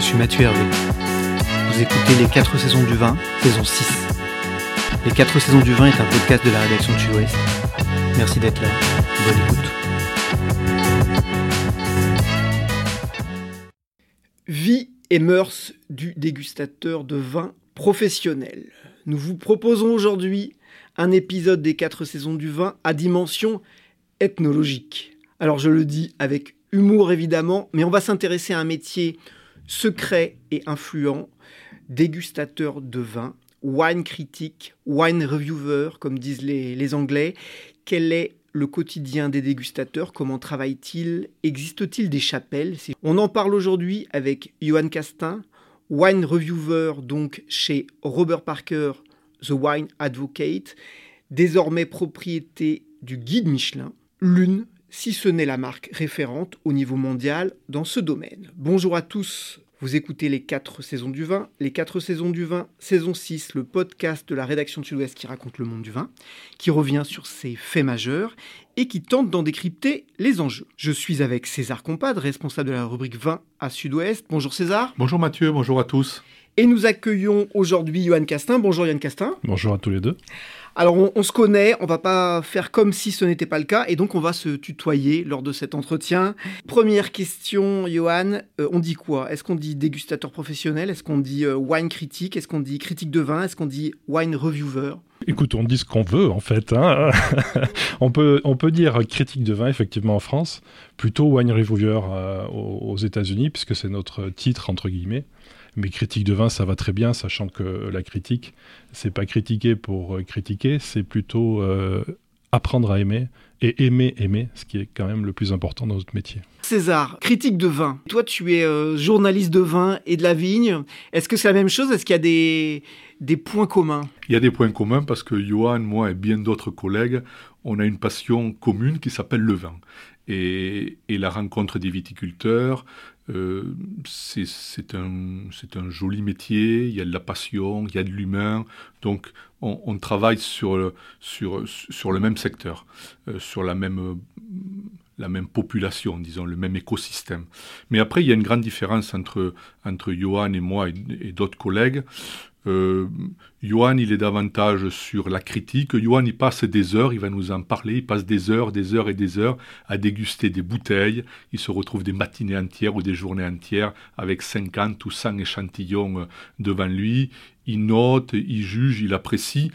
je suis Mathieu Hervé. Vous écoutez Les 4 saisons du vin, saison 6. Les 4 saisons du vin est un podcast de la rédaction de. Merci d'être là. Bonne écoute. Vie et mœurs du dégustateur de vin professionnel. Nous vous proposons aujourd'hui un épisode des 4 saisons du vin à dimension ethnologique. Alors je le dis avec humour évidemment, mais on va s'intéresser à un métier secret et influent, dégustateur de vin, wine critique, wine reviewer, comme disent les, Anglais. Quel est le quotidien des dégustateurs? Comment travaillent-ils? Existe-t-il des chapelles? On en parle aujourd'hui avec Johan Castin, wine reviewer donc chez Robert Parker, The Wine Advocate, désormais propriété du guide Michelin, l'une si ce n'est la marque référente au niveau mondial dans ce domaine. Bonjour à tous, vous écoutez les 4 saisons du vin. Les 4 saisons du vin, saison 6, le podcast de la rédaction de Sud-Ouest qui raconte le monde du vin, qui revient sur ses faits majeurs et qui tente d'en décrypter les enjeux. Je suis avec César Compad, responsable de la rubrique vin à Sud-Ouest. Bonjour César. Bonjour Mathieu, bonjour à tous. Et nous accueillons aujourd'hui Johan Castin. Bonjour Johan Castin. Bonjour à tous les deux. Alors on, se connaît, on va pas faire comme si ce n'était pas le cas, et donc on va se tutoyer lors de cet entretien. Première question, Johan, euh, on dit quoi? Est-ce qu'on dit dégustateur professionnel? Est-ce qu'on dit euh, wine critique? Est-ce qu'on dit critique de vin? Est-ce qu'on dit wine reviewer? Écoute, on dit ce qu'on veut en fait. Hein. on, peut, on peut dire critique de vin effectivement en France, plutôt wine reviewer euh, aux, aux États-Unis, puisque c'est notre titre entre guillemets. Mais critique de vin, ça va très bien, sachant que la critique, c'est pas critiquer pour euh, critiquer, c'est plutôt euh, apprendre à aimer et aimer aimer, ce qui est quand même le plus important dans notre métier. César, critique de vin. Toi, tu es euh, journaliste de vin et de la vigne. Est-ce que c'est la même chose? Est-ce qu'il y a des, des points communs? Il y a des points communs parce que Johan, moi et bien d'autres collègues, on a une passion commune qui s'appelle le vin. Et, et, la rencontre des viticulteurs, euh, c'est un, un, joli métier, il y a de la passion, il y a de l'humain, donc on, travaille sur, sur, sur le même secteur, euh, sur la même, la même population, disons, le même écosystème. Mais après, il y a une grande différence entre, entre Johan et moi et d'autres collègues. Euh, Johan, il est davantage sur la critique. Johan, il passe des heures, il va nous en parler, il passe des heures, des heures et des heures à déguster des bouteilles. Il se retrouve des matinées entières ou des journées entières avec 50 ou 100 échantillons euh, devant lui. Il note, il juge, il apprécie.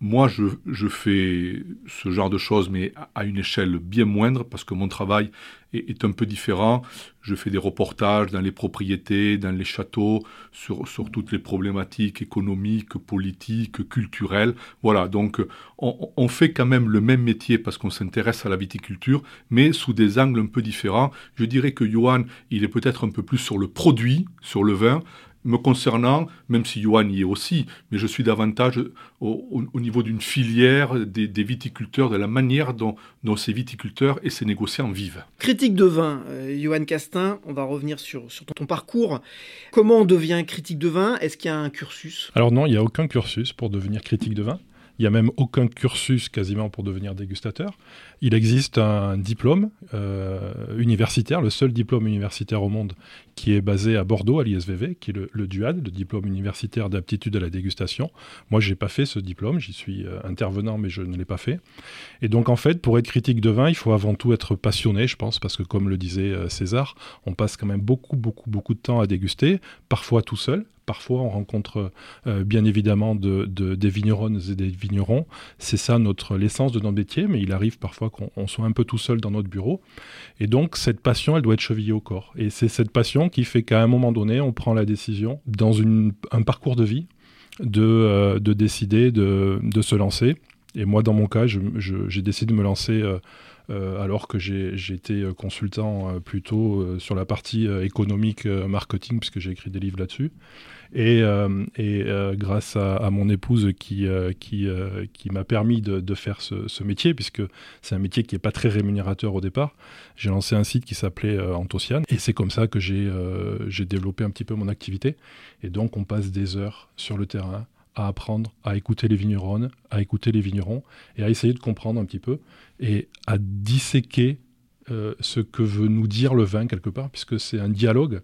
Moi, je, je, fais ce genre de choses, mais à une échelle bien moindre, parce que mon travail est, un peu différent. Je fais des reportages dans les propriétés, dans les châteaux, sur, sur toutes les problématiques économiques, politiques, culturelles. Voilà, donc on, on fait quand même le même métier parce qu'on s'intéresse à la viticulture, mais sous des angles un peu différents. Je dirais que Johan, il est peut-être un peu plus sur le produit, sur le vin, me concernant, même si Johan y est aussi, mais je suis davantage au, au niveau d'une filière des, des, viticulteurs, de la manière dont, dont, ces viticulteurs et ces négociants vivent. Critique de vin, euh, Johan Castin, on va revenir sur, sur ton parcours. Comment on devient critique de vin? Est-ce qu'il y a un cursus? Alors non, il n'y a aucun cursus pour devenir critique de vin. Il n'y a même aucun cursus quasiment pour devenir dégustateur. Il existe un diplôme euh, universitaire, le seul diplôme universitaire au monde qui est basé à Bordeaux, à l'ISVV, qui est le, DUAD, le diplôme universitaire d'aptitude à la dégustation. Moi, je n'ai pas fait ce diplôme, j'y suis euh, intervenant, mais je ne l'ai pas fait. Et donc, en fait, pour être critique de vin, il faut avant tout être passionné, je pense, parce que comme le disait euh, César, on passe quand même beaucoup, beaucoup, beaucoup de temps à déguster, parfois tout seul, parfois on rencontre bien évidemment de, des vigneronnes et des vignerons. C'est ça notre l'essence de notre métier, mais il arrive parfois qu'on soit un peu tout seul dans notre bureau. Et donc cette passion, elle doit être chevillée au corps. Et c'est cette passion qui fait qu'à un moment donné, on prend la décision dans un parcours de vie de, de décider de, de, se lancer. Et moi, dans mon cas, j'ai décidé de me lancer euh, alors que j'ai été consultant euh, plutôt sur la partie économique, marketing, puisque j'ai écrit des livres là-dessus. Et, grâce à, mon épouse qui, m'a permis de, faire ce, métier, puisque c'est un métier qui n'est pas très rémunérateur au départ, j'ai lancé un site qui s'appelait Antociane. Et c'est comme ça que j'ai développé un petit peu mon activité. Et donc on passe des heures sur le terrain à apprendre à écouter les vignerons, à écouter les vignerons et à essayer de comprendre un petit peu et à disséquer euh, ce que veut nous dire le vin quelque part, puisque c'est un dialogue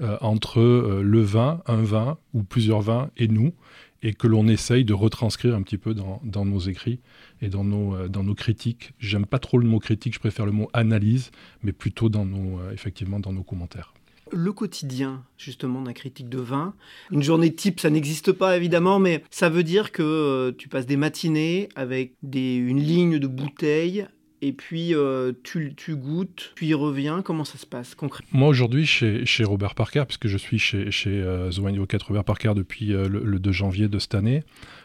euh, entre euh, le vin, un vin ou plusieurs vins et nous, et que l'on essaye de retranscrire un petit peu dans, nos écrits et dans nos, dans nos critiques. J'aime pas trop le mot critique, je préfère le mot analyse, mais plutôt dans nos, effectivement dans nos commentaires le quotidien justement d'un critique de vin. Une journée type, ça n'existe pas évidemment, mais ça veut dire que euh, tu passes des matinées avec des, une ligne de bouteilles et puis euh, tu, tu, goûtes, puis reviens. Comment ça se passe concrètement Moi aujourd'hui chez, Robert Parker, puisque je suis chez, chez euh, The Wine 4 Robert Parker depuis le, le, 2 janvier de cette année,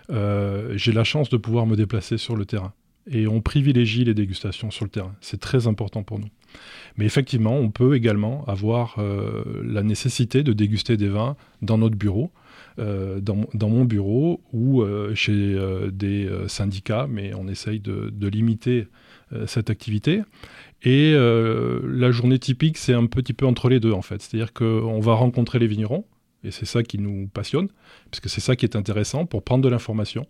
j'ai la chance de pouvoir me déplacer sur le terrain. Et on privilégie les dégustations sur le terrain. C'est très important pour nous. Mais effectivement, on peut également avoir euh, la nécessité de déguster des vins dans notre bureau, euh, dans, mon bureau ou euh, chez des syndicats, mais on essaye de, limiter cette activité. Et la journée typique, c'est un petit peu entre les deux en fait. C'est-à-dire qu'on va rencontrer les vignerons, et c'est ça qui nous passionne, parce que c'est ça qui est intéressant pour prendre de l'information.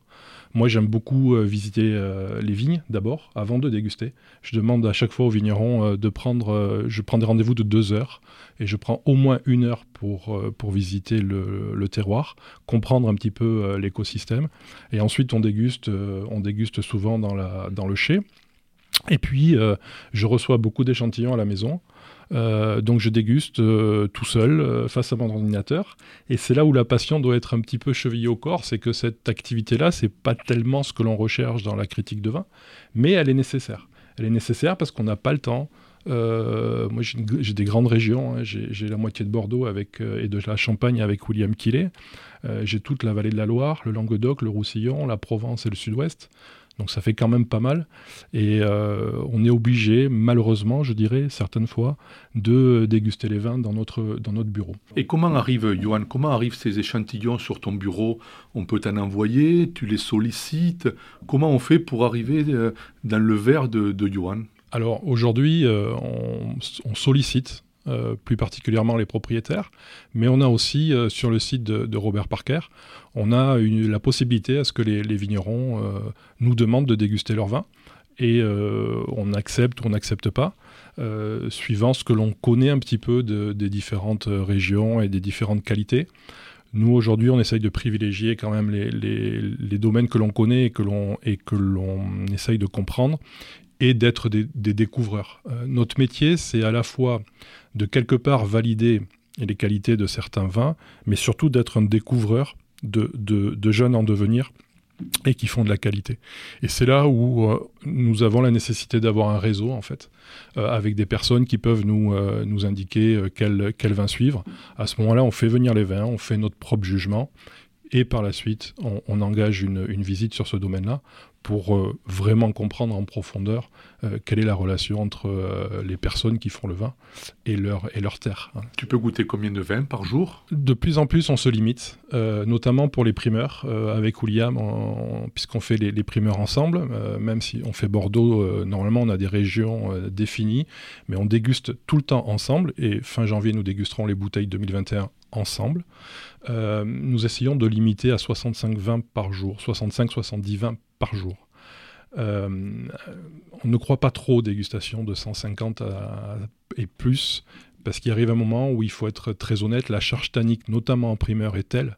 Moi, j'aime beaucoup euh, visiter euh, les vignes d'abord, avant de déguster. Je demande à chaque fois aux vignerons euh, de prendre. je prends des rendez-vous de deux heures et je prends au moins une heure pour, pour visiter le, terroir, comprendre un petit peu l'écosystème. Et ensuite, on déguste, on déguste souvent dans, le chai. Et puis, je reçois beaucoup d'échantillons à la maison. Euh, donc je déguste euh, tout seul euh, face à mon ordinateur. Et c'est là où la passion doit être un petit peu chevillée au corps, c'est que cette activité-là, c'est pas tellement ce que l'on recherche dans la critique de vin, mais elle est nécessaire. Elle est nécessaire parce qu'on n'a pas le temps. moi, j'ai des grandes régions. Hein. J'ai la moitié de Bordeaux avec, et de la Champagne avec William Killet. j'ai toute la vallée de la Loire, le Languedoc, le Roussillon, la Provence et le Sud-Ouest. Donc ça fait quand même pas mal. Et euh, on est obligé, malheureusement, je dirais, certaines fois, de déguster les vins dans notre, dans notre bureau. Et comment arrivent, Johan, comment arrivent ces échantillons sur ton bureau? On peut t'en envoyer, tu les sollicites. Comment on fait pour arriver euh, dans le verre de, de Johan? Alors aujourd'hui, euh, on sollicite euh, plus particulièrement les propriétaires, mais on a aussi euh, sur le site de, Robert Parker, on a la possibilité à ce que les, vignerons euh, nous demandent de déguster leur vin et on accepte ou on n'accepte pas. suivant ce que l'on connaît un petit peu des différentes régions et des différentes qualités. Nous, aujourd'hui, on essaye de privilégier quand même les, domaines que l'on connaît et que l'on essaye de comprendre et d'être des, découvreurs. notre métier, c'est à la fois de quelque part valider les qualités de certains vins, mais surtout d'être un découvreur de, jeunes en devenir et qui font de la qualité. Et c'est là où euh, nous avons la nécessité d'avoir un réseau, en fait, euh, avec des personnes qui peuvent nous, euh, indiquer quel vin suivre. À ce moment-là, on fait venir les vins, on fait notre propre jugement, et par la suite, on, engage une, une, visite sur ce domaine-là pour euh, vraiment comprendre en profondeur euh, quelle est la relation entre euh, les personnes qui font le vin et leur, et leur terre. Hein. Tu peux goûter combien de vins par jour? De plus en plus, on se limite, notamment pour les primeurs. avec William, puisqu'on fait les, les, primeurs ensemble, même si on fait Bordeaux, normalement on a des régions définies, mais on déguste tout le temps ensemble. Et fin janvier, nous dégusterons les bouteilles 2021 ensemble. nous essayons de limiter à 65 vins par jour, 65-70 vins par jour. Euh, on ne croit pas trop aux dégustations de 150 et plus, parce qu'il arrive un moment où il faut être très honnête, la charge tannique, notamment en primeur, est telle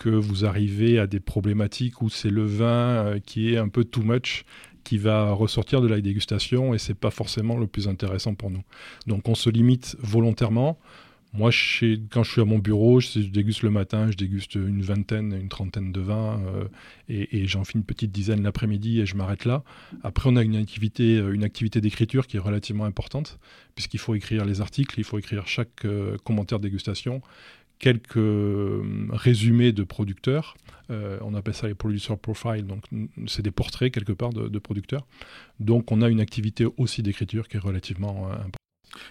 que vous arrivez à des problématiques où c'est le vin euh, qui est un peu too much qui va ressortir de la dégustation et c'est pas forcément le plus intéressant pour nous. Donc on se limite volontairement Moi, quand je suis à mon bureau, je, déguste le matin, je déguste une vingtaine, une trentaine de vins, euh, et, j'en fais une petite dizaine l'après-midi et je m'arrête là. Après, on a une activité, euh, une activité d'écriture qui est relativement importante, puisqu'il faut écrire les articles, il faut écrire chaque euh, commentaire dégustation, quelques résumés de producteurs. on appelle ça les producer profile, donc c'est des portraits quelque part de, producteurs. Donc on a une activité aussi d'écriture qui est relativement importante.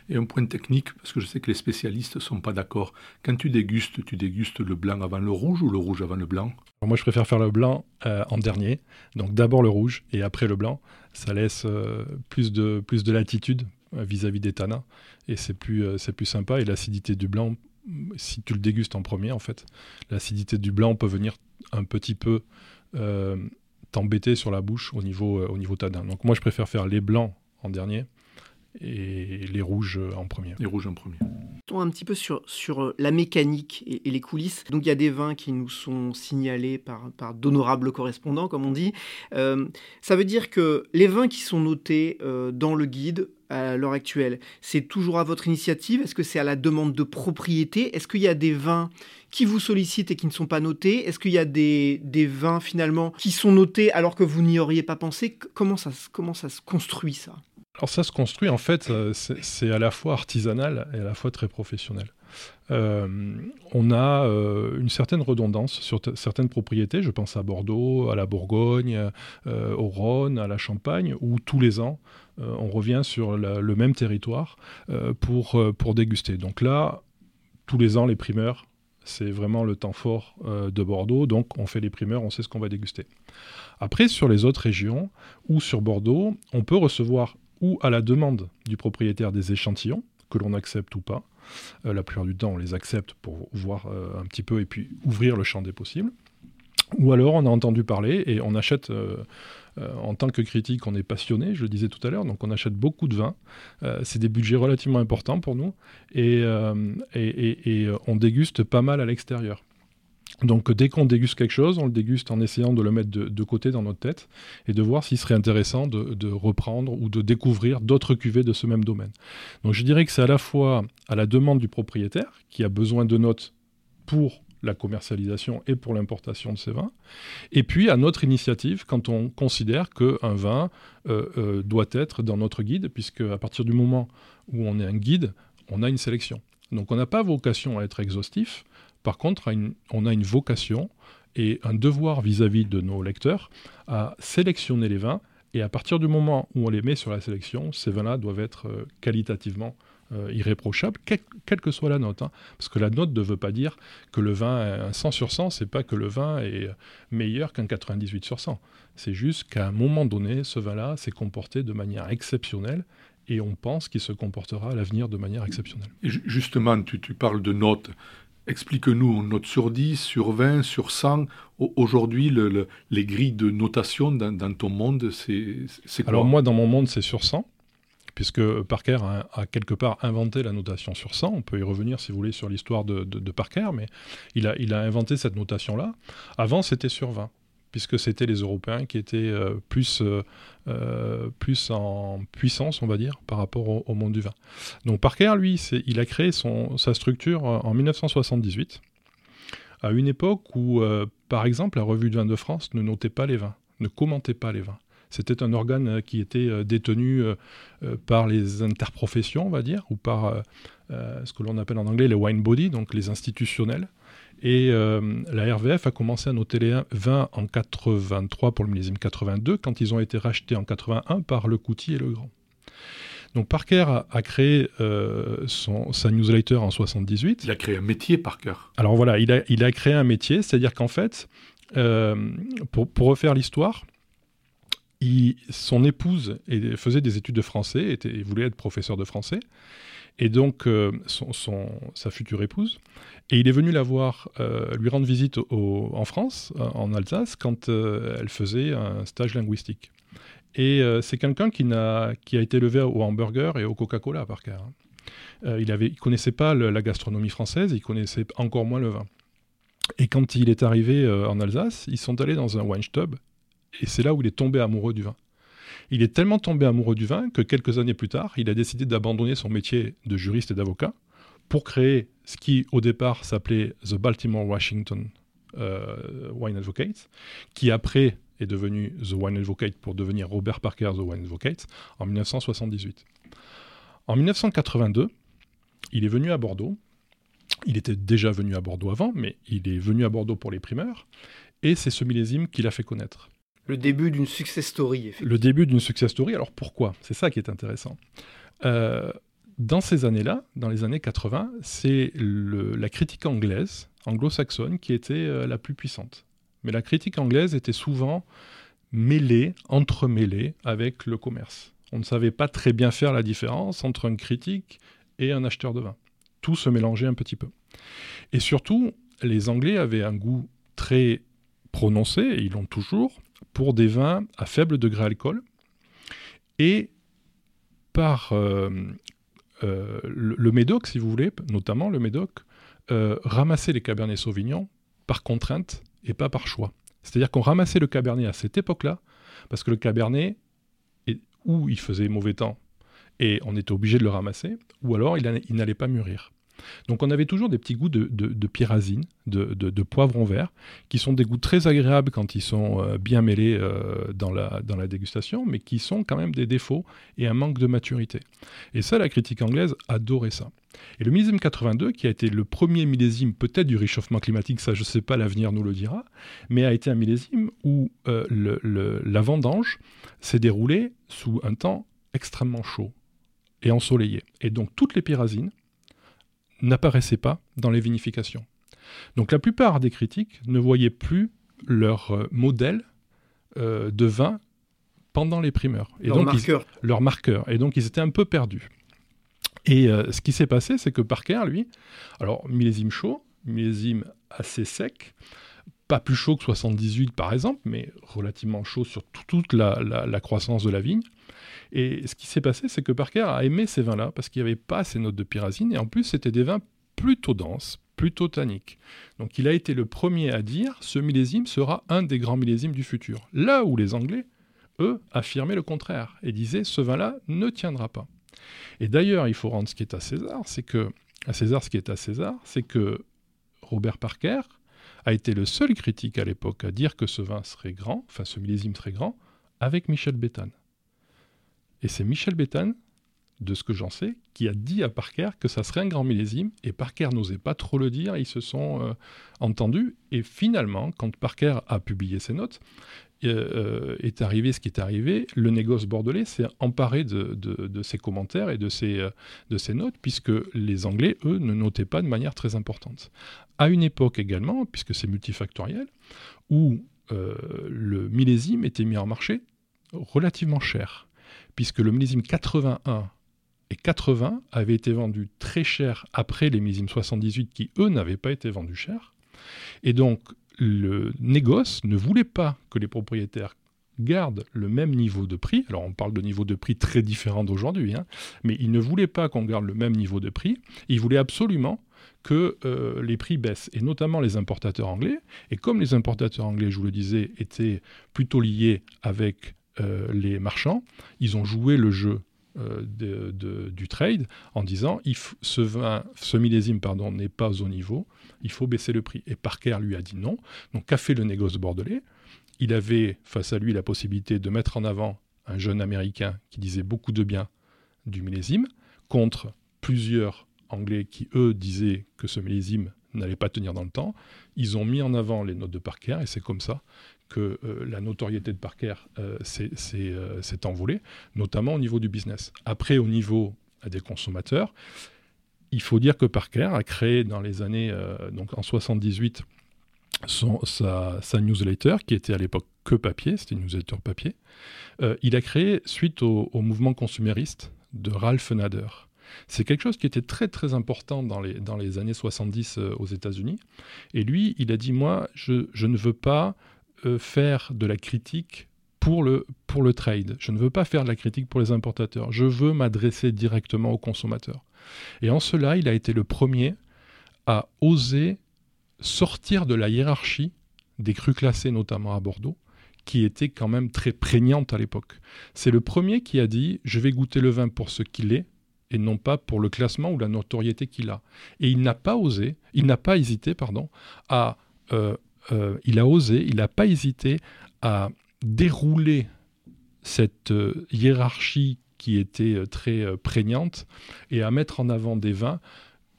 Et un point technique, parce que je sais que les spécialistes ne sont pas d'accord. Quand tu dégustes, tu dégustes le blanc avant le rouge ou le rouge avant le blanc? Moi, je préfère faire le blanc euh, en dernier. Donc d'abord le rouge et après le blanc. Ça laisse euh, plus, de, plus de latitude euh, vis-à-vis des tanins. Et c'est plus, c'est plus sympa. Et l'acidité du blanc, si tu le dégustes en premier, en fait, l'acidité du blanc peut venir un petit peu t'embêter sur la bouche au niveau, au niveau tanin. Donc moi, je préfère faire les blancs en dernier et les rouges en premier. Les rouges en premier. Un petit peu sur, sur euh, la mécanique et, les coulisses. Donc il y a des vins qui nous sont signalés par, par d'honorables correspondants, comme on dit. Euh, ça veut dire que les vins qui sont notés euh, dans le guide à l'heure actuelle, c'est toujours à votre initiative? Est-ce que c'est à la demande de propriété? Est-ce qu'il y a des vins qui vous sollicitent et qui ne sont pas notés? Est-ce qu'il y a des, des, vins finalement qui sont notés alors que vous n'y auriez pas pensé? Comment ça, comment ça se construit ça? Alors ça se construit en fait, euh, c'est à la fois artisanal et à la fois très professionnel. Euh, on a euh, une certaine redondance sur certaines propriétés, je pense à Bordeaux, à la Bourgogne, au Rhône, à la Champagne, où tous les ans, on revient sur le même territoire pour, pour déguster. Donc là, tous les ans, les primeurs, c'est vraiment le temps fort de Bordeaux, donc on fait les primeurs, on sait ce qu'on va déguster. Après, sur les autres régions ou sur Bordeaux, on peut recevoir ou à la demande du propriétaire des échantillons, que l'on accepte ou pas. Euh, la plupart du temps, on les accepte pour voir euh, un petit peu et puis ouvrir le champ des possibles. Ou alors, on a entendu parler et on achète. Euh, en tant que critique, on est passionné, je le disais tout à l'heure, donc on achète beaucoup de vin. c'est des budgets relativement importants pour nous et, et on déguste pas mal à l'extérieur. Donc dès qu'on déguste quelque chose, on le déguste en essayant de le mettre de, côté dans notre tête et de voir s'il serait intéressant de, reprendre ou de découvrir d'autres cuvées de ce même domaine. Donc je dirais que c'est à la fois à la demande du propriétaire qui a besoin de notes pour la commercialisation et pour l'importation de ces vins, et puis à notre initiative quand on considère qu'un vin euh, euh, doit être dans notre guide, puisque à partir du moment où on est un guide, on a une sélection. Donc on n'a pas vocation à être exhaustif, par contre, on a une vocation et un devoir vis-à-vis de nos lecteurs à sélectionner les vins. Et à partir du moment où on les met sur la sélection, ces vins-là doivent être euh, qualitativement euh, irréprochables, quelle que soit la note. Hein. Parce que la note ne veut pas dire que le vin est un 100 sur 100, c'est pas que le vin est meilleur qu'un 98 sur 100. C'est juste qu'à un moment donné, ce vin-là s'est comporté de manière exceptionnelle et on pense qu'il se comportera à l'avenir de manière exceptionnelle. justement, tu, tu parles de notes. Explique-nous, note sur 10, sur 20, sur 100. Aujourd'hui, les grilles de notation dans, ton monde, c'est quoi? Alors moi, dans mon monde, c'est sur 100, puisque Parker a, quelque part inventé la notation sur 100. On peut y revenir, si vous voulez, sur l'histoire de, Parker, mais il a, inventé cette notation-là. Avant, c'était sur 20 puisque c'était les Européens qui étaient euh, plus, euh, euh, plus en puissance, on va dire, par rapport au, monde du vin. Donc Parker, lui, il a créé son, sa structure en 1978, à une époque où, par exemple, la revue du vin de France ne notait pas les vins, ne commentait pas les vins. C'était un organe qui était détenu par les interprofessions, on va dire, ou par ce que l'on appelle en anglais les wine body, donc les institutionnels. Et euh, la RVF a commencé à noter les vins en 83 pour le millésime 82, quand ils ont été rachetés en 81 par le Couty et le Grand. Donc Parker a, créé euh, son, sa newsletter en 78. Il a créé un métier, Parker. Alors voilà, il a, il a créé un métier, c'est-à-dire qu'en fait, euh, pour, pour, refaire l'histoire, son épouse faisait des études de français, était, voulait être professeur de français, et donc son, sa future épouse et il est venu la voir, euh, lui rendre visite en France, euh, en Alsace, quand euh, elle faisait un stage linguistique. Et c'est quelqu'un qui, qui, a été élevé au hamburger et au Coca-Cola, par cas. Hein. il ne connaissait pas la gastronomie française, il connaissait encore moins le vin. Et quand il est arrivé en Alsace, ils sont allés dans un wine stub, et c'est là où il est tombé amoureux du vin. Il est tellement tombé amoureux du vin que quelques années plus tard, il a décidé d'abandonner son métier de juriste et d'avocat pour créer ce qui au départ s'appelait The Baltimore Washington euh, Wine Advocate, qui après est devenu The Wine Advocate pour devenir Robert Parker The Wine Advocate en 1978. En 1982, il est venu à Bordeaux. Il était déjà venu à Bordeaux avant, mais il est venu à Bordeaux pour les primeurs. Et c'est ce millésime qui l'a fait connaître. Le début d'une success story, Le début d'une success story. Alors pourquoi? C'est ça qui est intéressant. Euh, dans ces années-là, dans les années 80, c'est la critique anglaise, anglo-saxonne, qui était euh, la plus puissante. Mais la critique anglaise était souvent mêlée, entremêlée avec le commerce. On ne savait pas très bien faire la différence entre un critique et un acheteur de vin. Tout se mélangeait un petit peu. Et surtout, les Anglais avaient un goût très prononcé, et ils l'ont toujours, pour des vins à faible degré alcool. Et par euh, euh, le, Médoc, si vous voulez, notamment le Médoc, euh, ramassait les Cabernet Sauvignon par contrainte et pas par choix. C'est-à-dire qu'on ramassait le Cabernet à cette époque-là, parce que le Cabernet, ou il faisait mauvais temps et on était obligé de le ramasser, ou alors il n'allait pas mûrir. Donc on avait toujours des petits goûts de, de, pyrazine, de, de, poivron vert, qui sont des goûts très agréables quand ils sont euh, bien mêlés euh, dans, la, dégustation, mais qui sont quand même des défauts et un manque de maturité. Et ça, la critique anglaise adorait ça. Et le millésime 82, qui a été le premier millésime peut-être du réchauffement climatique, ça je ne sais pas, l'avenir nous le dira, mais a été un millésime où euh, la vendange s'est déroulée sous un temps extrêmement chaud et ensoleillé. Et donc toutes les pyrazines n'apparaissaient pas dans les vinifications. Donc la plupart des critiques ne voyaient plus leur euh, modèle euh, de vin pendant les primeurs. Et leur donc, marqueur. leur marqueur. Et donc ils étaient un peu perdus. Et euh, ce qui s'est passé, c'est que Parker, lui, alors millésime chaud, millésime assez sec, pas plus chaud que 78 par exemple, mais relativement chaud sur toute la, croissance de la vigne. Et ce qui s'est passé, c'est que Parker a aimé ces vins-là parce qu'il n'y avait pas ces notes de pyrazine, et en plus c'était des vins plutôt denses, plutôt tanniques. Donc il a été le premier à dire ce millésime sera un des grands millésimes du futur. Là où les Anglais, eux, affirmaient le contraire et disaient ce vin-là ne tiendra pas. Et d'ailleurs, il faut rendre ce qui est à César, c'est que à César ce qui est à César, c'est que Robert Parker a été le seul critique à l'époque à dire que ce vin serait grand, enfin ce millésime serait grand, avec Michel Béthane. Et c'est Michel Béthane, de ce que j'en sais, qui a dit à Parker que ça serait un grand millésime, et Parker n'osait pas trop le dire, ils se sont euh, entendus, et finalement, quand Parker a publié ses notes, euh, est arrivé ce qui est arrivé, le négoce bordelais s'est emparé de, ces commentaires et de euh, ces notes, puisque les Anglais, eux, ne notaient pas de manière très importante. À une époque également, puisque c'est multifactoriel, où euh, le millésime était mis en marché relativement cher, puisque le millésime 81 et 80 avaient été vendus très cher après les millésimes 78 qui, eux, n'avaient pas été vendus cher. Et donc, le négoce ne voulait pas que les propriétaires gardent le même niveau de prix. Alors on parle de niveau de prix très différent d'aujourd'hui, hein, mais il ne voulait pas qu'on garde le même niveau de prix. Il voulait absolument que euh, les prix baissent, et notamment les importateurs anglais. Et comme les importateurs anglais, je vous le disais, étaient plutôt liés avec les marchands, ils ont joué le jeu euh, du trade en disant ce, vin, ce millésime pardon, n'est pas au niveau, il faut baisser le prix. Et Parker lui a dit non. Donc qu'a fait le négoce bordelais? Il avait face à lui la possibilité de mettre en avant un jeune Américain qui disait beaucoup de bien du millésime contre plusieurs Anglais qui, eux, disaient que ce millésime n'allait pas tenir dans le temps. Ils ont mis en avant les notes de Parker et c'est comme ça que euh, la notoriété de Parker euh, euh, s'est envolée, notamment au niveau du business. Après, au niveau des consommateurs, il faut dire que Parker a créé dans les années, donc en 78, son, sa, newsletter, qui était à l'époque que papier, c'était une newsletter papier. il a créé, suite au, mouvement consumériste de Ralph Nader, c'est quelque chose qui était très très important dans les, dans les années 70 aux États-Unis. Et lui, il a dit, moi, je, je ne veux pas faire de la critique pour le, pour le trade. Je ne veux pas faire de la critique pour les importateurs. Je veux m'adresser directement aux consommateurs. Et en cela, il a été le premier à oser sortir de la hiérarchie des crus classés, notamment à Bordeaux, qui était quand même très prégnante à l'époque. C'est le premier qui a dit Je vais goûter le vin pour ce qu'il est, et non pas pour le classement ou la notoriété qu'il a. Et il n'a pas osé, il n'a pas hésité, pardon, à, euh, euh, il a osé, il n'a pas hésité à dérouler cette euh, hiérarchie qui était très prégnante et à mettre en avant des vins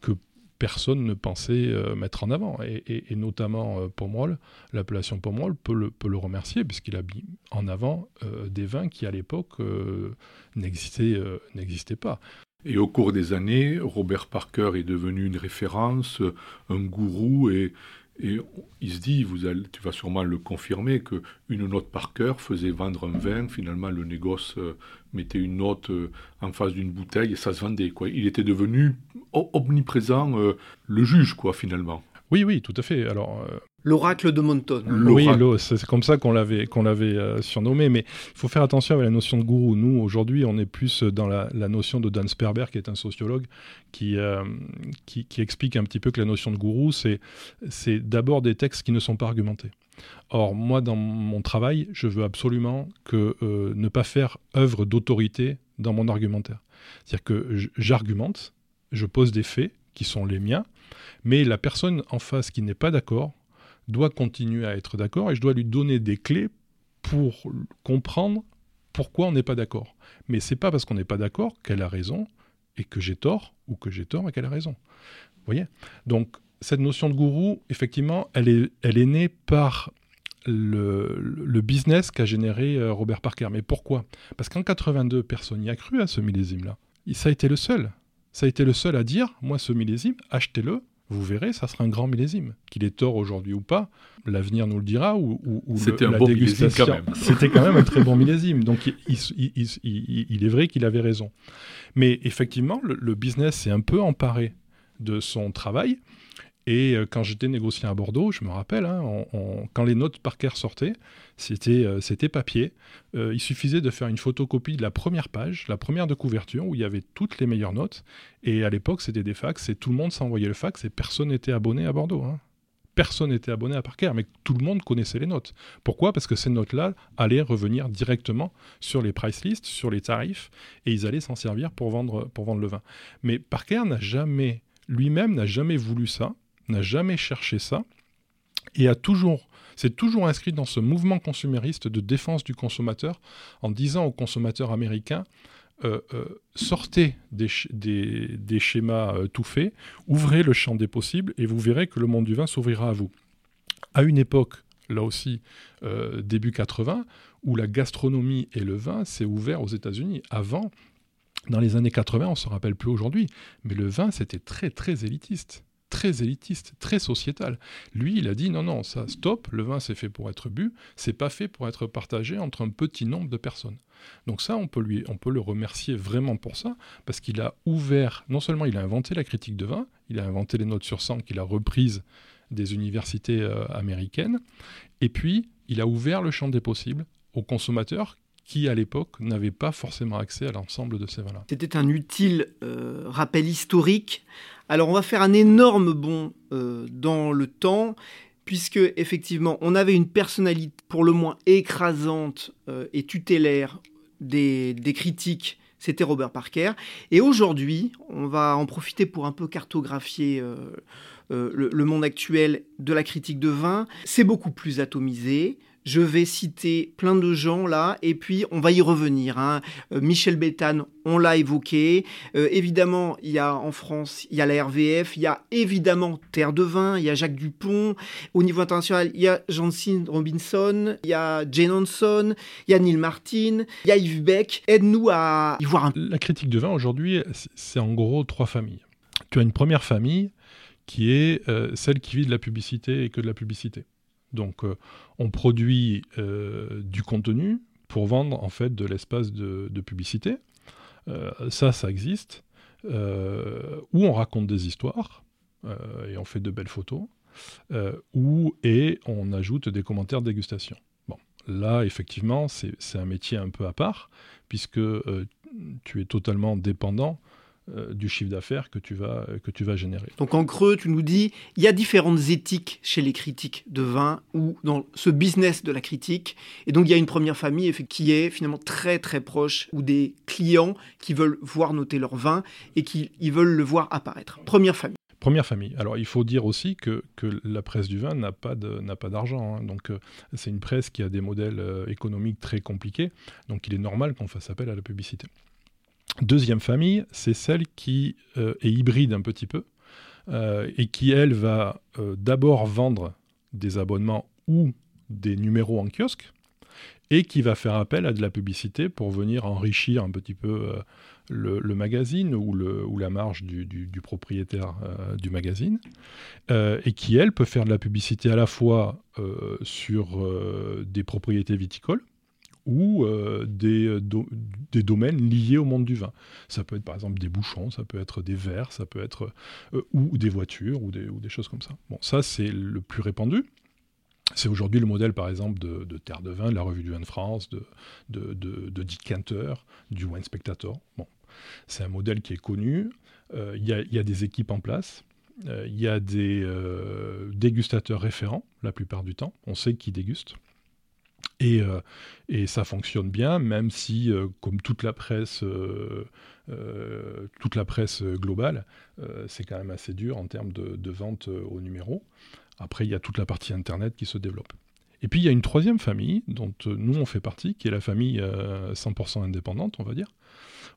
que personne ne pensait mettre en avant. Et, notamment Pomerol, l'appellation Pomerol peut le, peut le remercier puisqu'il a mis en avant des vins qui à l'époque n'existaient pas. Et au cours des années, Robert Parker est devenu une référence, un gourou, et, il se dit, tu vas sûrement le confirmer, qu'une note Parker faisait vendre un vin, finalement le négoce euh, mettait une note euh, en face d'une bouteille et ça se vendait. Il était devenu omniprésent, euh, le juge, quoi, finalement. Oui, oui, tout à fait. Alors, L'oracle de Monton. Oui, c'est comme ça qu'on l'avait qu'on l'avait euh, surnommé. Mais il faut faire attention avec la notion de gourou. Nous, aujourd'hui, on est plus dans la, notion de Dan Sperber, qui est un sociologue, qui, euh, qui, explique un petit peu que la notion de gourou, c'est d'abord des textes qui ne sont pas argumentés. Or, moi, dans mon travail, je veux absolument que euh, ne pas faire œuvre d'autorité dans mon argumentaire. C'est-à-dire que j'argumente, je pose des faits qui sont les miens, mais la personne en face qui n'est pas d'accord doit continuer à être d'accord et je dois lui donner des clés pour comprendre pourquoi on n'est pas d'accord. Mais c'est pas parce qu'on n'est pas d'accord qu'elle a raison et que j'ai tort ou que j'ai tort et qu'elle a raison. Vous voyez? Donc cette notion de gourou, effectivement, elle est, elle est née par le, le business qu'a généré euh, Robert Parker. Mais pourquoi? Parce qu'en 82, personne n'y a cru à ce millésime-là. Ça a été le seul. Ça a été le seul à dire, moi ce millésime, achetez-le, vous verrez, ça sera un grand millésime. Qu'il est tort aujourd'hui ou pas, l'avenir nous le dira. Ou, C'était un bon millésime quand même. C'était quand même un très bon millésime. Donc il, est vrai qu'il avait raison. Mais effectivement, le business s'est un peu emparé de son travail et euh, quand j'étais négociant à Bordeaux, je me rappelle, hein, quand les notes Parker sortaient, c'était euh, c'était papier. Euh, il suffisait de faire une photocopie de la première page, la première de couverture, où il y avait toutes les meilleures notes. Et à l'époque, c'était des fax, et tout le monde s'envoyait le fax, et personne n'était abonné à Bordeaux. Hein. Personne n'était abonné à Parker, mais tout le monde connaissait les notes. Pourquoi? Parce que ces notes-là allaient revenir directement sur les price lists, sur les tarifs, et ils allaient s'en servir pour vendre, pour vendre le vin. Mais Parker n'a jamais, lui-même n'a jamais voulu ça n'a jamais cherché ça et a toujours c'est toujours inscrit dans ce mouvement consumériste de défense du consommateur en disant aux consommateurs américains euh, euh, sortez des, schémas euh, tout faits, ouvrez le champ des possibles et vous verrez que le monde du vin s'ouvrira à vous. À une époque, là aussi, début 80, où la gastronomie et le vin s'est ouvert aux États-Unis. Avant, dans les années 80, on ne se rappelle plus aujourd'hui, mais le vin, c'était très, très élitiste très élitiste, très sociétal. Lui, il a dit non, non, ça, stop, le vin c'est fait pour être bu, c'est pas fait pour être partagé entre un petit nombre de personnes. Donc ça, on peut, lui, on peut le remercier vraiment pour ça, parce qu'il a ouvert, non seulement il a inventé la critique de vin, il a inventé les notes sur sang qu'il a reprises des universités euh, américaines, et puis il a ouvert le champ des possibles aux consommateurs qui, à l'époque, n'avaient pas forcément accès à l'ensemble de ces vins-là. C'était un utile euh, rappel historique. Alors, on va faire un énorme bond euh, dans le temps, puisque, effectivement, on avait une personnalité pour le moins écrasante euh, et tutélaire des, critiques c'était Robert Parker. Et aujourd'hui, on va en profiter pour un peu cartographier le, monde actuel de la critique de vin. C'est beaucoup plus atomisé. Je vais citer plein de gens là, et puis on va y revenir. Hein. Euh, Michel Béthane, on l'a évoqué. Euh, évidemment, il y a en France, il y a la RVF, il y a évidemment Terre de Vin, il y a Jacques Dupont. Au niveau international, il y a Janssen Robinson, il y a Jane Hanson, il y a Neil Martin, il y a Yves Beck. Aide-nous à y voir un La critique de vin aujourd'hui, c'est en gros trois familles. Tu as une première famille qui est euh, celle qui vit de la publicité et que de la publicité. Donc euh, on produit euh, du contenu pour vendre en fait de l'espace de, publicité. Euh, ça, ça existe. où on raconte des histoires et on fait de belles photos. Ou et on ajoute des commentaires de dégustation. Bon, là effectivement c'est un métier un peu à part puisque tu es totalement dépendant du chiffre d'affaires que, tu vas, que tu vas générer. Donc en creux, tu nous dis, il y a différentes éthiques chez les critiques de vin ou dans ce business de la critique. Et donc il y a une première famille qui est finalement très très proche ou des clients qui veulent voir noter leur vin et qui ils veulent le voir apparaître. Première famille. Première famille. Alors il faut dire aussi que, que la presse du vin n'a pas d'argent. Hein. Donc euh, c'est une presse qui a des modèles euh, économiques très compliqués. Donc il est normal qu'on fasse appel à la publicité. Deuxième famille, c'est celle qui euh, est hybride un petit peu euh, et qui, elle, va euh, d'abord vendre des abonnements ou des numéros en kiosque et qui va faire appel à de la publicité pour venir enrichir un petit peu le, magazine ou, la marge du propriétaire du magazine, et qui, elle, peut faire de la publicité à la fois sur des propriétés viticoles, ou euh, des, euh, des, domaines liés au monde du vin. Ça peut être par exemple des bouchons, ça peut être des verres, ça peut être euh, ou des voitures ou des, choses comme ça. Bon, ça c'est le plus répandu. C'est aujourd'hui le modèle, par exemple, de, Terre de Vin, de la Revue du Vin de France, de, de, de, du Wine Spectator. Bon, c'est un modèle qui est connu. Il y, y, a des équipes en place. Il y a des dégustateurs référents, la plupart du temps. On sait qui déguste. Euh, et, ça fonctionne bien, même si, euh, comme toute la presse, euh, toute la presse globale, c'est quand même assez dur en termes de, vente au numéro. Après, il y a toute la partie Internet qui se développe. Et puis, il y a une troisième famille dont nous, on fait partie, qui est la famille 100% indépendante, on va dire.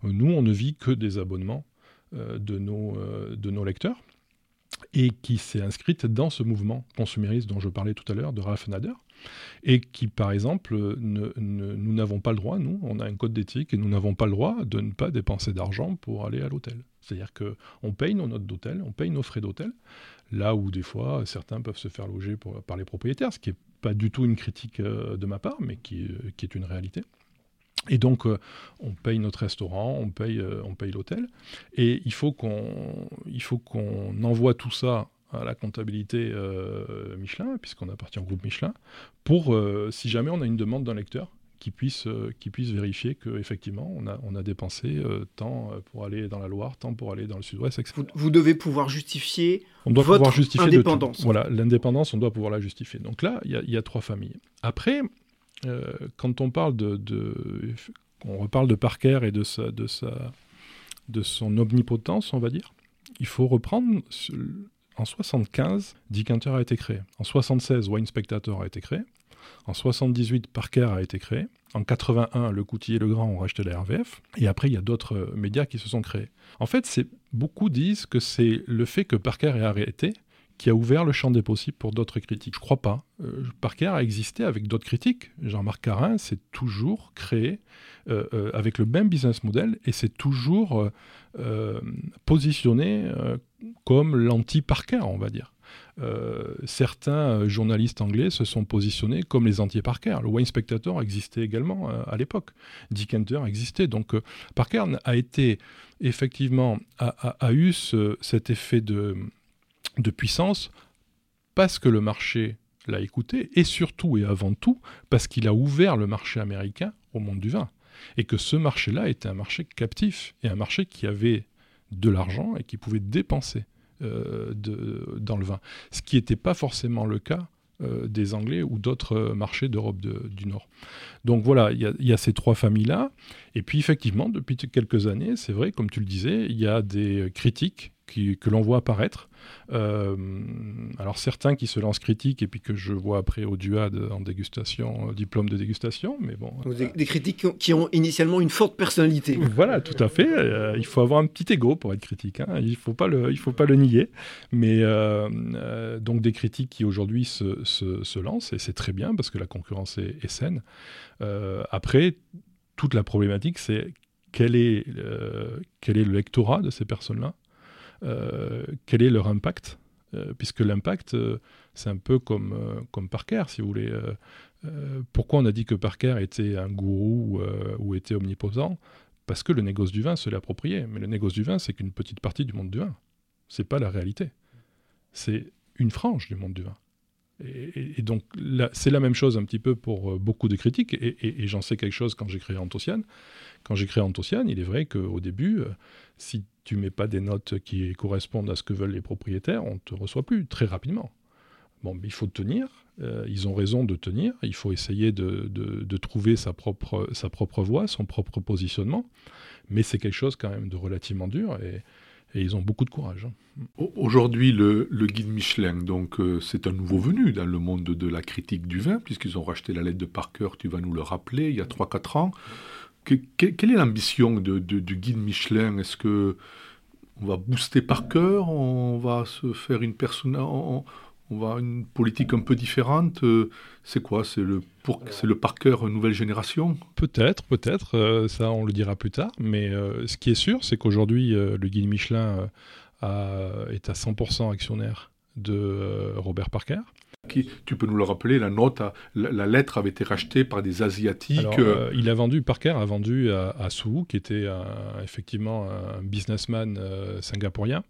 Nous, on ne vit que des abonnements de, nos, de nos lecteurs et qui s'est inscrite dans ce mouvement consumériste dont je parlais tout à l'heure de Ralph Nader, et qui, par exemple, nous n'avons pas le droit, nous, on a un code d'éthique, et nous n'avons pas le droit de ne pas dépenser d'argent pour aller à l'hôtel. C'est-à-dire qu'on paye nos notes d'hôtel, on paye nos frais d'hôtel, là où des fois certains peuvent se faire loger par les propriétaires, ce qui n'est pas du tout une critique euh, de ma part, mais qui, qui est une réalité. Et donc, euh, on paye notre restaurant, on paye, euh, on paye l'hôtel. Et il faut qu'on qu'on envoie tout ça à la comptabilité euh, Michelin, puisqu'on appartient au groupe Michelin, pour, si jamais on a une demande d'un lecteur, qui puisse, qui puisse vérifier qu'effectivement, on a, on a dépensé tant pour aller dans la Loire, tant pour aller dans le sud-ouest, etc. Vous, devez pouvoir justifier on doit votre pouvoir justifier indépendance. Voilà, l'indépendance, on doit pouvoir la justifier. Donc là, il y, y, a trois familles. Après, euh, quand on parle de, on reparle de Parker et de sa, de sa, de son omnipotence, on va dire, il faut reprendre. En 75, Dick Hunter a été créé. En 76, Wine Spectator a été créé. En 78, Parker a été créé. En 81, Le Coutier et Le Grand ont racheté la RVF. Et après, il y a d'autres euh, médias qui se sont créés. En fait, beaucoup disent que c'est le fait que Parker ait arrêté qui a ouvert le champ des possibles pour d'autres critiques. Je crois pas. Euh, Parker a existé avec d'autres critiques. Jean-Marc Carin s'est toujours créé euh, avec le même business model et s'est toujours positionné comme l'anti-Parker, on va dire. certains journalistes anglais se sont positionnés comme les anti-Parker. Le Wayne Spectator existait également à l'époque. Dick Hunter existait. Donc Parker a été effectivement a, eu cet effet de de puissance parce que le marché l'a écouté et surtout et avant tout parce qu'il a ouvert le marché américain au monde du vin et que ce marché-là était un marché captif et un marché qui avait de l'argent et qui pouvait dépenser euh, dans le vin, ce qui n'était pas forcément le cas euh, des Anglais ou d'autres marchés d'Europe du Nord. Donc voilà, il y, y, a ces trois familles-là. Et puis effectivement, depuis quelques années, c'est vrai, comme tu le disais, il y a des critiques que l'on voit apparaître. Euh, alors certains qui se lancent critiques et puis que je vois après au DUAD en dégustation, euh, diplôme de dégustation, mais bon. Des, critiques qui ont, initialement une forte personnalité. Voilà, tout à fait. Euh, il faut avoir un petit ego pour être critique. Hein. Il faut pas le, il faut pas le nier. Mais donc des critiques qui aujourd'hui se, se, lancent et c'est très bien parce que la concurrence est, est saine. après, toute la problématique, c'est quel est, quel est le lectorat de ces personnes-là euh, quel est leur impact euh, Puisque l'impact, euh, c'est un peu comme, comme Parker, si vous voulez. pourquoi on a dit que Parker était un gourou ou était omniposant? Parce que le négoce du vin se l'appropriait. Mais le négoce du vin, c'est qu'une petite partie du monde du vin. C'est pas la réalité. C'est une frange du monde du vin. Et, donc, c'est la même chose un petit peu pour beaucoup de critiques, et, j'en sais quelque chose quand j'ai créé Antociane, Quand j'ai créé Antociane, il est vrai qu'au début, euh, si tu mets pas des notes qui correspondent à ce que veulent les propriétaires, on ne te reçoit plus très rapidement. Bon, il faut tenir, euh, ils ont raison de tenir, il faut essayer de, trouver sa propre, sa voie, son propre positionnement, mais c'est quelque chose quand même de relativement dur et ils ont beaucoup de courage. Hein. Aujourd'hui, le, guide Michelin, donc euh, c'est un nouveau venu dans le monde de la critique du vin, puisqu'ils ont racheté la lettre de Parker, tu vas nous le rappeler, il y a 3-4 ans. quelle est l'ambition de, du guide Michelin Est-ce que on va booster Parker? On va se faire une personne on va une politique un peu différente. Euh, c'est quoi? C'est le, c'est le Parker nouvelle génération? Peut-être, peut-être. Euh, ça, on le dira plus tard. Mais euh, ce qui est sûr, c'est qu'aujourd'hui, le guide Michelin est à 100% actionnaire de Robert Parker. Qui, tu peux nous le rappeler, la note, la, lettre avait été rachetée par des Asiatiques. il a vendu, Parker a vendu à, à Sou, qui était effectivement un businessman singapourien,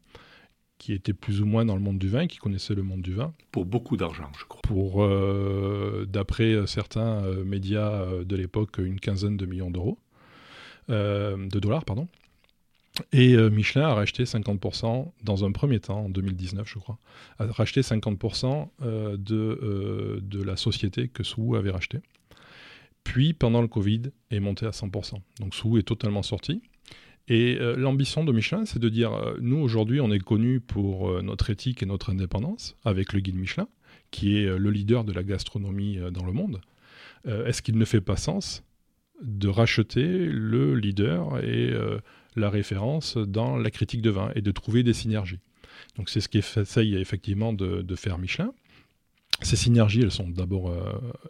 qui était plus ou moins dans le monde du vin, qui connaissait le monde du vin. Pour beaucoup d'argent, je crois. Pour, euh, d'après euh, certains euh, médias de l'époque, une quinzaine de millions d'euros, de dollars, pardon. Et Michelin a racheté 50% dans un premier temps, en 2019, je crois, a racheté 50% de, de la société que Sou avait racheté. Puis, pendant le Covid, est monté à 100%. Donc Sou est totalement sorti. Et euh, l'ambition de Michelin, c'est de dire, euh, nous aujourd'hui, on est connus pour euh, notre éthique et notre indépendance, avec le guide Michelin, qui est le leader de la gastronomie dans le monde. Est-ce qu'il ne fait pas sens de racheter le leader et la référence dans la critique de vin et de trouver des synergies? Donc c'est ce qu'essaye effectivement de, faire Michelin. Ces synergies, elles sont d'abord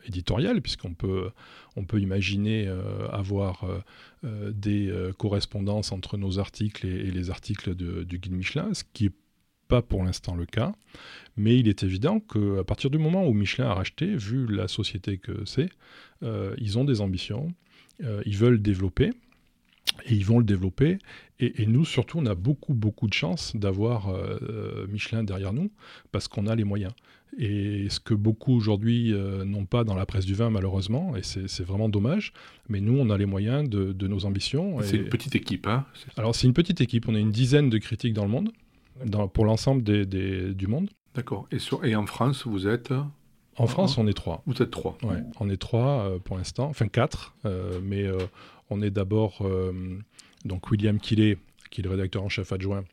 éditoriales, puisqu'on peut, on peut imaginer avoir des correspondances entre nos articles et, les articles du guide Michelin, ce qui n'est pas pour l'instant le cas. Mais il est évident qu'à partir du moment où Michelin a racheté, vu la société que c'est, ils ont des ambitions, ils veulent développer. Et ils vont le développer. Et, nous, surtout, on a beaucoup, beaucoup de chance d'avoir Michelin derrière nous parce qu'on a les moyens. Et ce que beaucoup aujourd'hui euh, n'ont pas dans la presse du vin, malheureusement, et c'est vraiment dommage, mais nous, on a les moyens de, nos ambitions. C'est une petite équipe, hein Alors, c'est une petite équipe. On a une dizaine de critiques dans le monde, dans, pour l'ensemble des, du monde. D'accord. Et, et en France, vous êtes En France, on est trois. Vous êtes trois Ouais, on est trois euh, pour l'instant, enfin quatre, euh, mais on est d'abord donc William Killet, qui est le rédacteur en chef adjoint,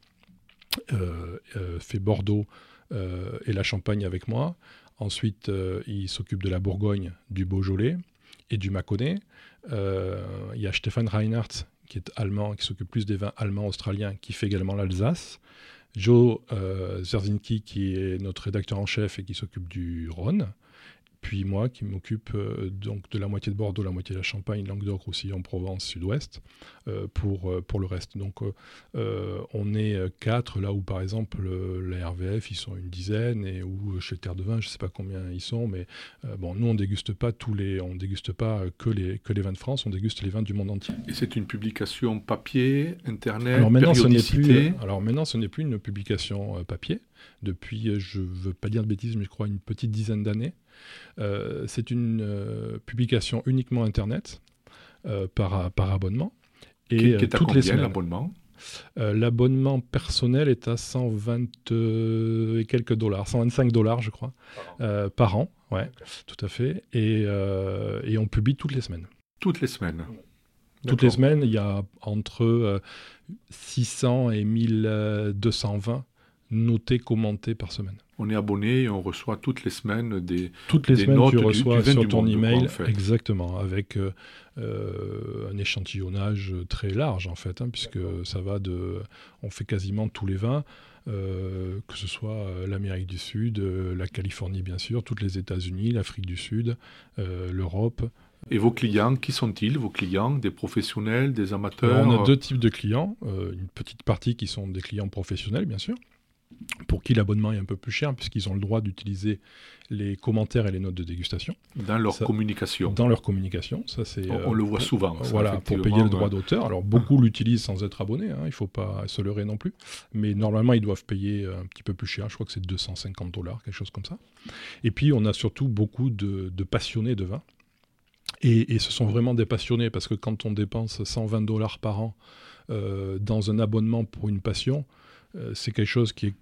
fait Bordeaux euh, et la Champagne avec moi. Ensuite, euh, il s'occupe de la Bourgogne, du Beaujolais et du Mâconnais. Euh, il y a Stefan Reinhardt, qui est allemand, qui s'occupe plus des vins allemands australiens, qui fait également l'Alsace. Joe Zerzinski, qui est notre rédacteur en chef et qui s'occupe du Rhône puis moi qui m'occupe euh, donc de la moitié de Bordeaux, la moitié de la Champagne, Languedoc, Roussillon, Provence, Sud-Ouest, euh, pour, euh, pour le reste. Donc on est quatre, là où par exemple la RVF, ils sont une dizaine, et où chez Terre de Vin, je ne sais pas combien ils sont, mais bon, nous on déguste pas tous les, on déguste pas que les, que les vins de France, on déguste les vins du monde entier. Et c'est une publication papier, internet, alors maintenant, ce n'est plus, alors maintenant ce n'est plus une publication papier, depuis, je ne veux pas dire de bêtises, mais je crois une petite dizaine d'années. Euh, c'est une euh, publication uniquement Internet euh, par, par abonnement. Et qui, est à toutes les l'abonnement? L'abonnement personnel est à 120 et quelques dollars, 125 dollars je crois, par an, ouais, tout à fait. Et, et, on publie toutes les semaines. Toutes les semaines Toutes les semaines, il y a entre 600 et 1220 notés, commentés par semaine on est abonné et on reçoit toutes les semaines des toutes les semaines tu reçois sur ton email exactement avec euh, euh, un échantillonnage très large en fait hein, puisque ça va de on fait quasiment tous les vins euh, que ce soit l'Amérique du Sud, la Californie bien sûr, toutes les États-Unis, l'Afrique du Sud, l'Europe. Et vos clients, qui sont-ils Vos clients, des professionnels, des amateurs? On a deux types de clients. une petite partie qui sont des clients professionnels, bien sûr, pour qui l'abonnement est un peu plus cher, puisqu'ils ont le droit d'utiliser les commentaires et les notes de dégustation. Dans leur communication. Dans leur communication, ça c'est... On, le voit souvent. voilà, pour payer le droit d'auteur. Alors beaucoup l'utilisent sans être abonnés, hein, il ne faut pas se leurrer non plus, mais normalement ils doivent payer un petit peu plus cher, je crois que c'est 250 dollars, quelque chose comme ça. Et puis on a surtout beaucoup de, de passionnés de vin, Et, ce sont vraiment des passionnés, parce que quand on dépense 120 dollars par an euh, dans un abonnement pour une passion, euh, c'est quelque chose qui est,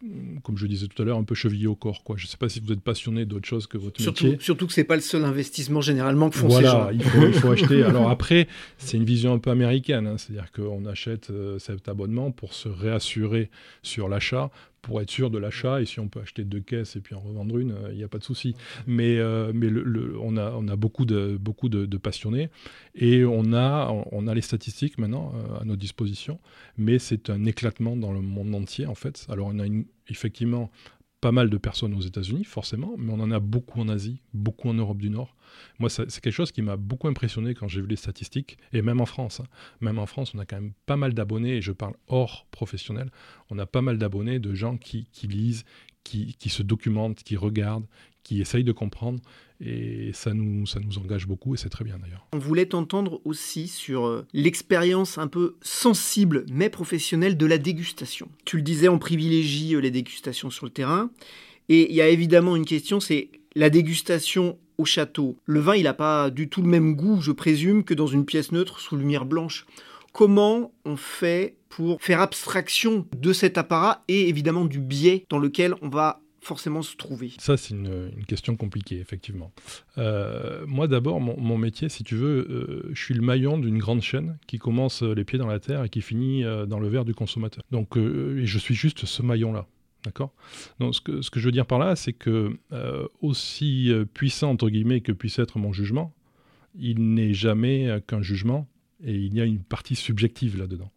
comme je disais tout à l'heure, un peu chevillé au corps. Quoi. Je ne sais pas si vous êtes passionné d'autre chose que votre surtout, métier. Surtout que ce n'est pas le seul investissement généralement que font voilà, ces gens. Il faut, il faut acheter. Alors après, c'est une vision un peu américaine. Hein. C'est-à-dire qu'on achète euh, cet abonnement pour se réassurer sur l'achat, pour être sûr de l'achat. Et si on peut acheter deux caisses et puis en revendre une, il n'y a pas de souci. Mais, euh, mais le, on, a, on a beaucoup, de, beaucoup de, passionnés et on a, on a les statistiques maintenant à notre disposition. Mais c'est un éclatement dans le monde entier en fait. Alors on a une, effectivement pas mal de personnes aux États-Unis, forcément, mais on en a beaucoup en Asie, beaucoup en Europe du Nord. Moi, c'est quelque chose qui m'a beaucoup impressionné quand j'ai vu les statistiques, et même en France. Hein. Même en France, on a quand même pas mal d'abonnés, et je parle hors professionnel, on a pas mal d'abonnés de gens qui, lisent, qui, qui, se documentent, qui regardent, qui de comprendre. Et ça nous, ça nous engage beaucoup, et c'est très bien d'ailleurs. On voulait entendre aussi sur euh, l'expérience un peu sensible mais professionnelle de la dégustation. Tu le disais, on privilégie euh, les dégustations sur le terrain. Et il y a évidemment une question, c'est la dégustation au château. Le vin, il n'a pas du tout le même goût, je présume, que dans une pièce neutre sous lumière blanche. Comment on fait pour faire abstraction de cet apparat et évidemment du biais dans lequel on va forcément se trouver Ça, c'est une, question compliquée, effectivement. Euh, moi, d'abord, mon, métier, si tu veux, euh, je suis le maillon d'une grande chaîne qui commence les pieds dans la terre et qui finit euh, dans le verre du consommateur. Donc, je suis juste ce maillon-là. D'accord? Donc, ce que, ce que, je veux dire par là, c'est que, aussi puissant, entre guillemets, que puisse être mon jugement, il n'est jamais qu'un jugement et il y a une partie subjective là-dedans.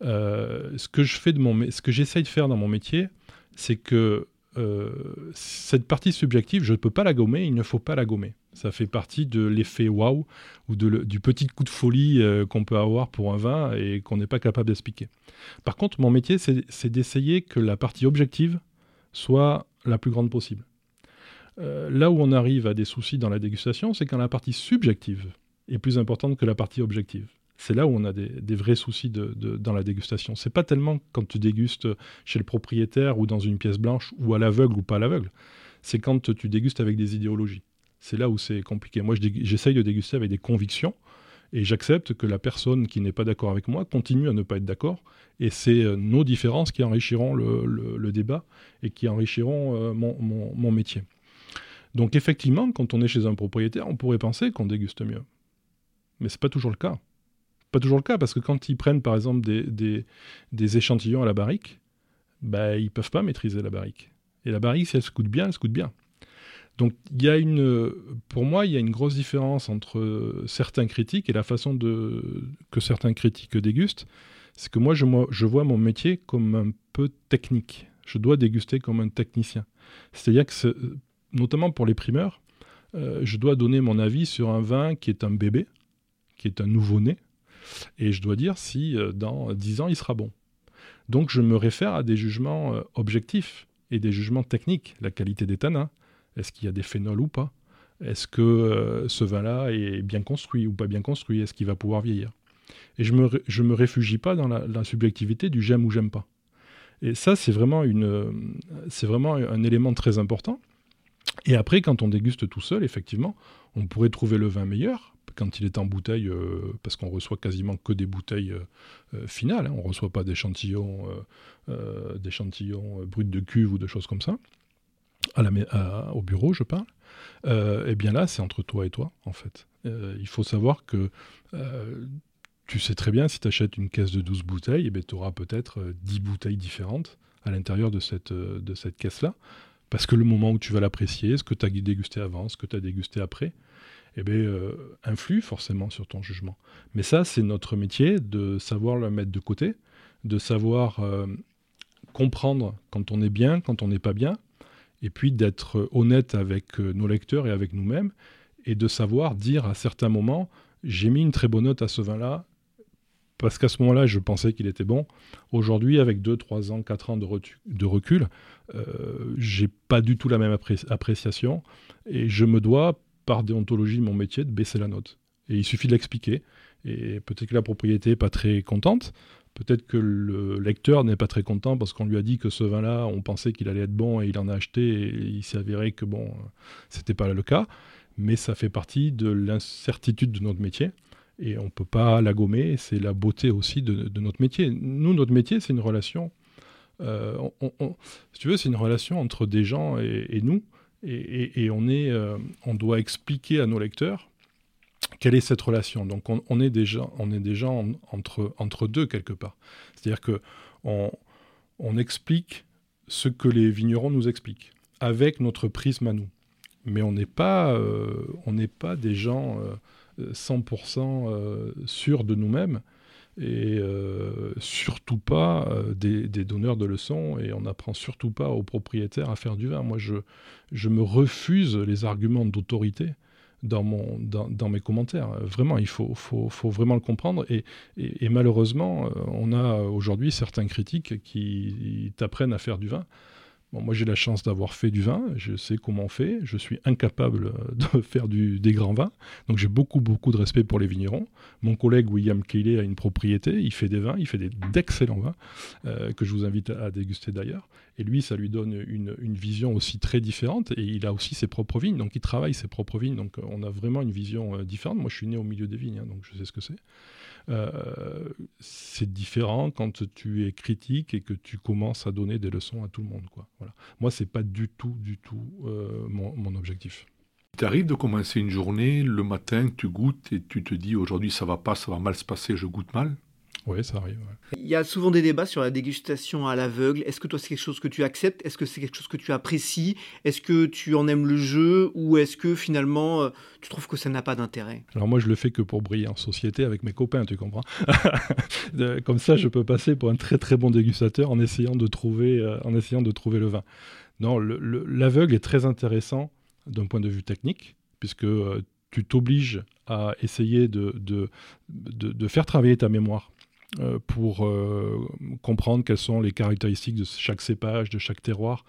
ce ce que j'essaye de faire dans mon métier, c'est que euh, cette partie subjective, je ne peux pas la gommer, il ne faut pas la gommer. Ça fait partie de l'effet waouh ou de du petit coup de folie euh, qu'on peut avoir pour un vin et qu'on n'est pas capable d'expliquer. Par contre, mon métier, c'est d'essayer que la partie objective soit la plus grande possible. Euh, là où on arrive à des soucis dans la dégustation, c'est quand la partie subjective est plus importante que la partie objective. C'est là où on a des, vrais soucis dans la dégustation. C'est pas tellement quand tu dégustes chez le propriétaire ou dans une pièce blanche ou à l'aveugle ou pas à l'aveugle. C'est quand tu dégustes avec des idéologies. C'est là où c'est compliqué. Moi, j'essaye de déguster avec des convictions et j'accepte que la personne qui n'est pas d'accord avec moi continue à ne pas être d'accord. Et c'est euh, nos différences qui enrichiront le, débat et qui enrichiront euh, mon, métier. Donc effectivement, quand on est chez un propriétaire, on pourrait penser qu'on déguste mieux. Mais ce n'est pas toujours le cas pas toujours le cas, parce que quand ils prennent par exemple des, des, échantillons à la barrique, bah, ils peuvent pas maîtriser la barrique. Et la barrique, si elle se coûte bien, elle se coûte bien. Donc il y a une, pour moi, il y a une grosse différence entre certains critiques et la façon de, que certains critiques dégustent. C'est que moi je, je vois mon métier comme un peu technique. Je dois déguster comme un technicien. C'est-à-dire que, notamment pour les primeurs, euh, je dois donner mon avis sur un vin qui est un bébé, qui est un nouveau-né, et je dois dire si euh, dans 10 ans il sera bon. Donc je me réfère à des jugements euh, objectifs et des jugements techniques. La qualité des tanins, est-ce qu'il y a des phénols ou pas? Est-ce que euh, ce vin-là est bien construit ou pas bien construit? Est-ce qu'il va pouvoir vieillir? Et je me, je me réfugie pas dans la, subjectivité du j'aime ou j'aime pas. Et ça, c'est vraiment, c'est vraiment un élément très important. Et après, quand on déguste tout seul, effectivement, on pourrait trouver le vin meilleur quand il est en bouteille, euh, parce qu'on reçoit quasiment que des bouteilles euh, euh, finales, hein. on ne reçoit pas d'échantillons, d'échantillons bruts de cuve ou de choses comme ça, au bureau je parle, et eh bien là c'est entre toi et toi en fait. il faut savoir que tu sais très bien si tu achètes une caisse de 12 bouteilles, eh tu auras peut-être 10 bouteilles différentes à l'intérieur de cette, de cette caisse-là. Parce que le moment où tu vas l'apprécier, ce que tu as dégusté avant, ce que tu as dégusté après, eh bien, euh, influe forcément sur ton jugement. Mais ça, c'est notre métier de savoir le mettre de côté, de savoir euh, comprendre quand on est bien, quand on n'est pas bien, et puis d'être honnête avec euh, nos lecteurs et avec nous-mêmes, et de savoir dire à certains moments, j'ai mis une très bonne note à ce vin-là, parce qu'à ce moment-là, je pensais qu'il était bon. Aujourd'hui, avec 2, 3 ans, 4 ans de, recul, euh, j'ai pas du tout la même appréciation, et je me dois, par déontologie mon métier, de baisser la note. Et il suffit de l'expliquer. Et peut-être que la propriété n'est pas très contente, peut-être que le lecteur n'est pas très content parce qu'on lui a dit que ce vin-là, on pensait qu'il allait être bon et il en a acheté et il s'est avéré que bon, c'était pas le cas. mais ça fait partie de l'incertitude de notre métier et on ne peut pas la gommer. C'est la beauté aussi de, notre métier. Nous, notre métier, c'est une relation. Euh, si tu veux, c'est une relation entre des gens et, nous, et, euh, on doit expliquer à nos lecteurs quelle est cette relation. Donc, on, est déjà, on est déjà entre entre deux quelque part. C'est-à-dire que on, on explique ce que les vignerons nous expliquent avec notre prisme à nous. Mais on n'est pas, euh, pas des gens 100% euh, sûrs de nous-mêmes et euh, surtout pas des, donneurs de leçons et on n'apprend surtout pas aux propriétaires à faire du vin. Moi, je, je me refuse les arguments d'autorité dans, dans, mes commentaires. Vraiment, il faut, faut, faut vraiment le comprendre. Et, et malheureusement, on a aujourd'hui certains critiques qui t'apprennent à faire du vin moi, j'ai la chance d'avoir fait du vin, je sais comment on fait, je suis incapable de faire des grands vins, donc j'ai beaucoup, beaucoup de respect pour les vignerons. Mon collègue William Cayley a une propriété, il fait des vins, il fait d'excellents vins, euh, que je vous invite à, déguster d'ailleurs. Et lui, ça lui donne une, une, vision aussi très différente, et il a aussi ses propres vignes, donc il travaille ses propres vignes, donc on a vraiment une vision euh, différente. Moi, je suis né au milieu des vignes, hein, donc je sais ce que c'est. Euh, c'est différent quand tu es critique et que tu commences à donner des leçons à tout le monde. Quoi. Voilà. Moi, c'est pas du tout, du tout euh, mon, objectif. Il t'arrive de commencer une journée, le matin, tu goûtes et tu te dis aujourd'hui ça va pas, ça va mal se passer, je goûte mal? Oui, ça arrive. Il y a souvent des débats sur la dégustation à l'aveugle. Est-ce que toi, c'est quelque chose que tu acceptes? Est-ce que c'est quelque chose que tu apprécies? Est-ce que tu en aimes le jeu? Ou est-ce que finalement, euh, tu trouves que ça n'a pas d'intérêt? Alors moi, je le fais que pour briller en société avec mes copains, tu comprends? Comme ça, je peux passer pour un très très bon dégustateur en essayant de trouver, euh, en essayant de trouver le vin. Non, l'aveugle est très intéressant d'un point de vue technique, puisque euh, tu t'obliges à essayer de, de, de, faire travailler ta mémoire pour euh, comprendre quelles sont les caractéristiques de chaque cépage, de chaque terroir.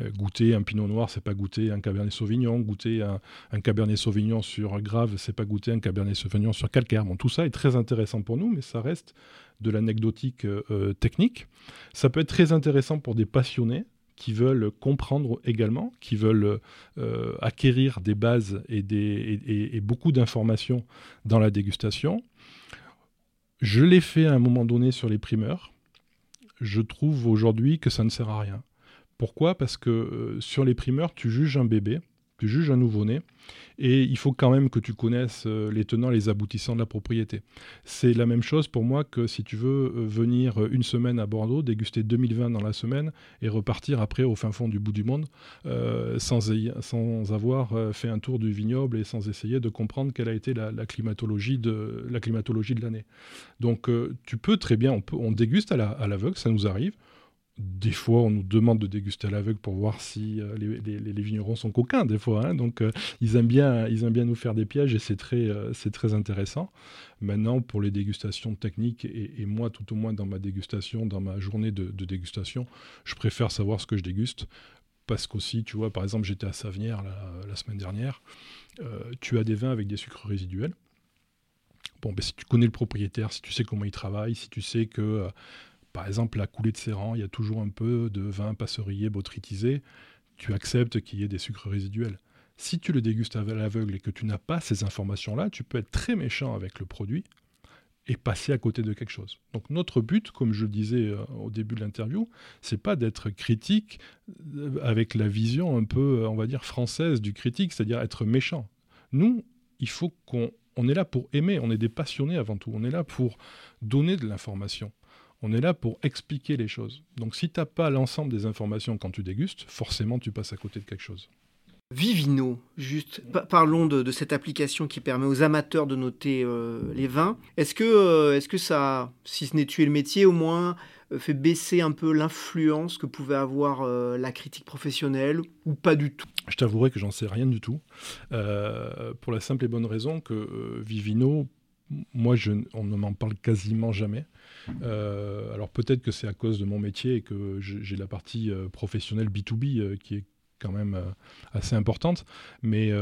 Euh, goûter un pinot noir, c'est pas goûter un cabernet sauvignon. Goûter un, cabernet sauvignon sur grave, c'est pas goûter un cabernet sauvignon sur calcaire. Tout ça est très intéressant pour nous, mais ça reste de l'anecdotique technique. Ça peut être très intéressant pour des passionnés qui veulent comprendre également, qui veulent acquérir des bases et beaucoup d'informations dans la dégustation. Je l'ai fait à un moment donné sur les primeurs. Je trouve aujourd'hui que ça ne sert à rien. Pourquoi? Parce que euh, sur les primeurs, tu juges un bébé tu juges un nouveau-né, et il faut quand même que tu connaisses euh, les tenants, les aboutissants de la propriété. C'est la même chose pour moi que si tu veux euh, venir une semaine à Bordeaux, déguster 2020 dans la semaine, et repartir après au fin fond du bout du monde, euh, sans, sans avoir fait un tour du vignoble et sans essayer de comprendre quelle a été la, climatologie de la climatologie de l'année. Donc tu peux très bien, on déguste à l'aveugle, ça nous arrive des fois, on nous demande de déguster à l'aveugle pour voir si euh, les, vignerons sont coquins, des fois. Hein. donc, euh, ils, aiment bien, ils aiment bien nous faire des pièges et c'est très, euh, très intéressant. Maintenant, pour les dégustations techniques, et, moi, tout au moins dans ma dégustation, dans ma journée de, dégustation, je préfère savoir ce que je déguste. Parce qu'aussi, tu vois, par exemple, j'étais à Savenière la, semaine dernière. tu as des vins avec des sucres résiduels. Bon, ben, si tu connais le propriétaire, si tu sais comment il travaille, si tu sais que par exemple, la coulée de Séran, il y a toujours un peu de vin passeurier botrytisé. Tu acceptes qu'il y ait des sucres résiduels. Si tu le dégustes à l'aveugle et que tu n'as pas ces informations-là, tu peux être très méchant avec le produit et passer à côté de quelque chose. Donc notre but, comme je le disais euh, au début de l'interview, c'est pas d'être critique euh, avec la vision un peu, euh, on va dire, française du critique, c'est-à-dire être méchant. Nous, il faut qu'on on est là pour aimer, on est des passionnés avant tout, on est là pour donner de l'information. On est là pour expliquer les choses. Donc si tu n'as pas l'ensemble des informations quand tu dégustes, forcément tu passes à côté de quelque chose. Vivino, juste, parlons de, cette application qui permet aux amateurs de noter euh, les vins. Est-ce que, euh, est-ce que ça, si ce n'est tuer le métier, au moins euh, fait baisser un peu l'influence que pouvait avoir la critique professionnelle ou pas du tout? Je t'avouerai que j'en sais rien du tout. pour la simple et bonne raison que Vivino, moi, je, on ne m'en parle quasiment jamais. Euh, alors peut-être que c'est à cause de mon métier et que j'ai la partie euh, professionnelle B2B euh, qui est quand même assez importante. Mais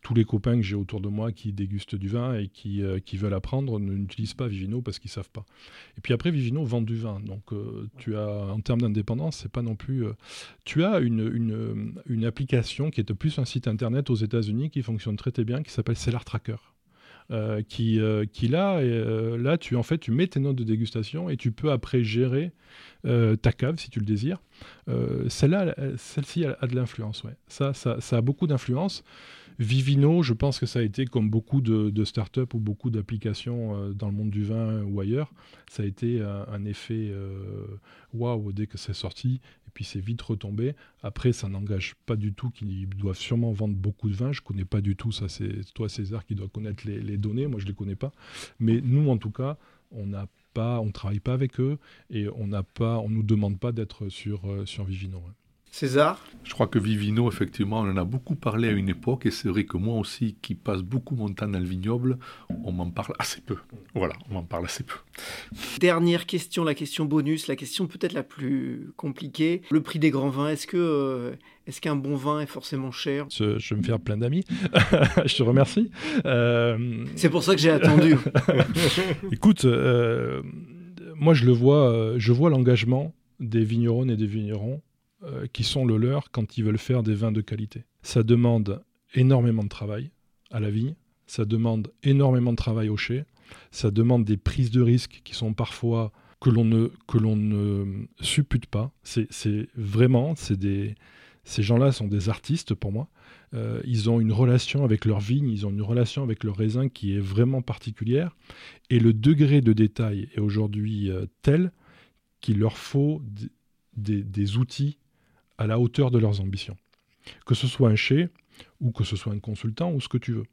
tous les copains que j'ai autour de moi qui dégustent du vin et qui, qui veulent apprendre n'utilisent pas Vivino parce qu'ils savent pas. Et puis après, Vivino vend du vin. Donc tu as, en termes d'indépendance, c'est pas non plus. tu as une, une, une, application qui est plus un site internet aux États-Unis qui fonctionne très très bien, qui s'appelle Cellar Tracker. Euh, qui, euh, qui là, euh, là tu, en fait, tu mets tes notes de dégustation et tu peux après gérer ta cave si tu le désires. Celle-là, celle-ci a, de l'influence. Ça, ça, ça, a beaucoup d'influence. Vivino, je pense que ça a été comme beaucoup de, de startups ou beaucoup d'applications dans le monde du vin ou ailleurs, ça a été un, effet waouh dès que c'est sorti puis c'est vite retombé. Après, ça n'engage pas du tout qu'ils doivent sûrement vendre beaucoup de vin. Je connais pas du tout ça. C'est toi César qui doit connaître les, données. Moi, je les connais pas. Mais nous, en tout cas, on n'a pas, on travaille pas avec eux et on n'a pas, on nous demande pas d'être sur euh, sur Vivino. César Je crois que Vivino, effectivement, on en a beaucoup parlé à une époque, et c'est vrai que moi aussi, qui passe beaucoup mon temps dans le vignoble, on m'en parle assez peu. Voilà, on m'en parle assez peu. Dernière question, la question bonus, la question peut-être la plus compliquée. Le prix des grands vins, est-ce que euh, est-ce qu'un bon vin est forcément cher? Je, vais me faire plein d'amis. je te remercie. Euh, c'est pour ça que j'ai attendu. Écoute, euh, moi je le vois, je vois l'engagement des vignerons et des vignerons euh, qui sont le leur quand ils veulent faire des vins de qualité. Ça demande énormément de travail à la vigne, ça demande énormément de travail au chai, ça demande des prises de risques qui sont parfois que l'on ne, que l'on ne suppute pas. C'est, vraiment, c'est des, ces gens-là sont des artistes pour moi. Euh, ils ont une relation avec leur vigne, ils ont une relation avec leur raisin qui est vraiment particulière. Et le degré de détail est aujourd'hui euh, tel qu'il leur faut des, des outils à la hauteur de leurs ambitions. Que ce soit un chez ou que ce soit un consultant ou ce que tu veux.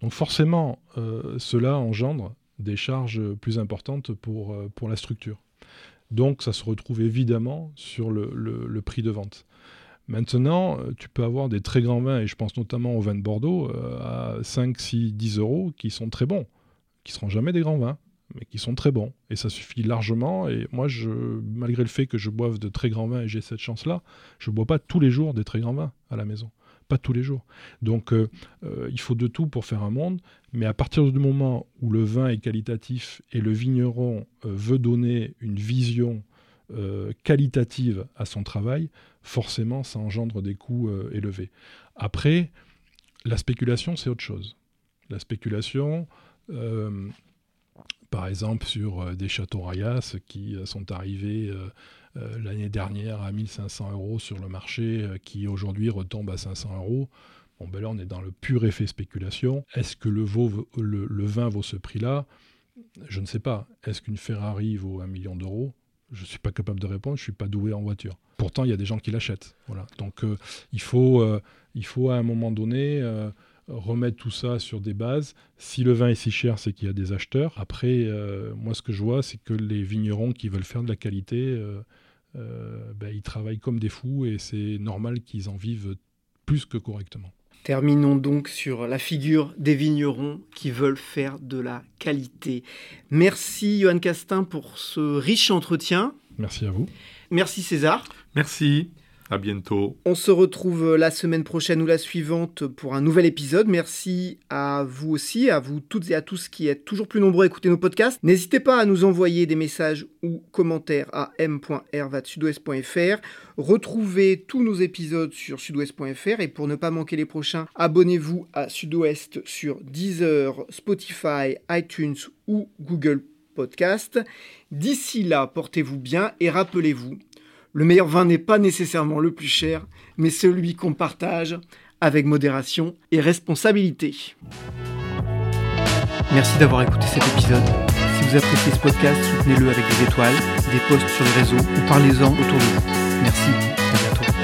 Donc forcément, euh, cela engendre des charges plus importantes pour, euh, pour la structure. Donc ça se retrouve évidemment sur le, prix de vente. Maintenant, euh, tu peux avoir des très grands vins, et je pense notamment aux vins de Bordeaux, à 5, 6, 10 euros, qui sont très bons, qui seront jamais des grands vins mais qui sont très bons. Et ça suffit largement. Et moi, je, malgré le fait que je boive de très grands vins et j'ai cette chance-là, je ne bois pas tous les jours des très grands vins à la maison. Pas tous les jours. Donc, euh, euh, il faut de tout pour faire un monde. Mais à partir du moment où le vin est qualitatif et le vigneron euh, veut donner une vision qualitative à son travail, forcément, ça engendre des coûts élevés. Après, la spéculation, c'est autre chose. La spéculation, par exemple sur euh, des châteaux Rayas qui euh, sont arrivés euh, l'année dernière à 1500 euros sur le marché, qui aujourd'hui retombent à 500 euros. Bon, ben là, on est dans le pur effet spéculation. Est-ce que le, vin vaut ce prix-là? Je ne sais pas. Est-ce qu'une Ferrari vaut un million d'euros? Je ne suis pas capable de répondre, je ne suis pas doué en voiture. Pourtant, il y a des gens qui l'achètent. Donc, il, faut, il faut à un moment donné remettre tout ça sur des bases. Si le vin est si cher, c'est qu'il y a des acheteurs. Après, euh, moi, ce que je vois, c'est que les vignerons qui veulent faire de la qualité, euh, euh, ben, ils travaillent comme des fous et c'est normal qu'ils en vivent plus que correctement. Terminons donc sur la figure des vignerons qui veulent faire de la qualité. Merci Johan Castin pour ce riche entretien. Merci à vous. Merci César. Merci. Bientôt. On se retrouve la semaine prochaine ou la suivante pour un nouvel épisode. Merci à vous aussi, à vous toutes et à tous qui êtes toujours plus nombreux à écouter nos podcasts. N'hésitez pas à nous envoyer des messages ou commentaires à m.r.sudouest.fr. Retrouvez tous nos épisodes sur sudouest.fr et pour ne pas manquer les prochains, abonnez-vous à Sudouest sur Deezer, Spotify, iTunes ou Google Podcast. D'ici là, portez-vous bien et rappelez-vous, le meilleur vin n'est pas nécessairement le plus cher, mais celui qu'on partage avec modération et responsabilité. Merci d'avoir écouté cet épisode. Si vous appréciez ce podcast, soutenez-le avec des étoiles, des posts sur les réseaux ou parlez-en autour de vous. Merci, à bientôt.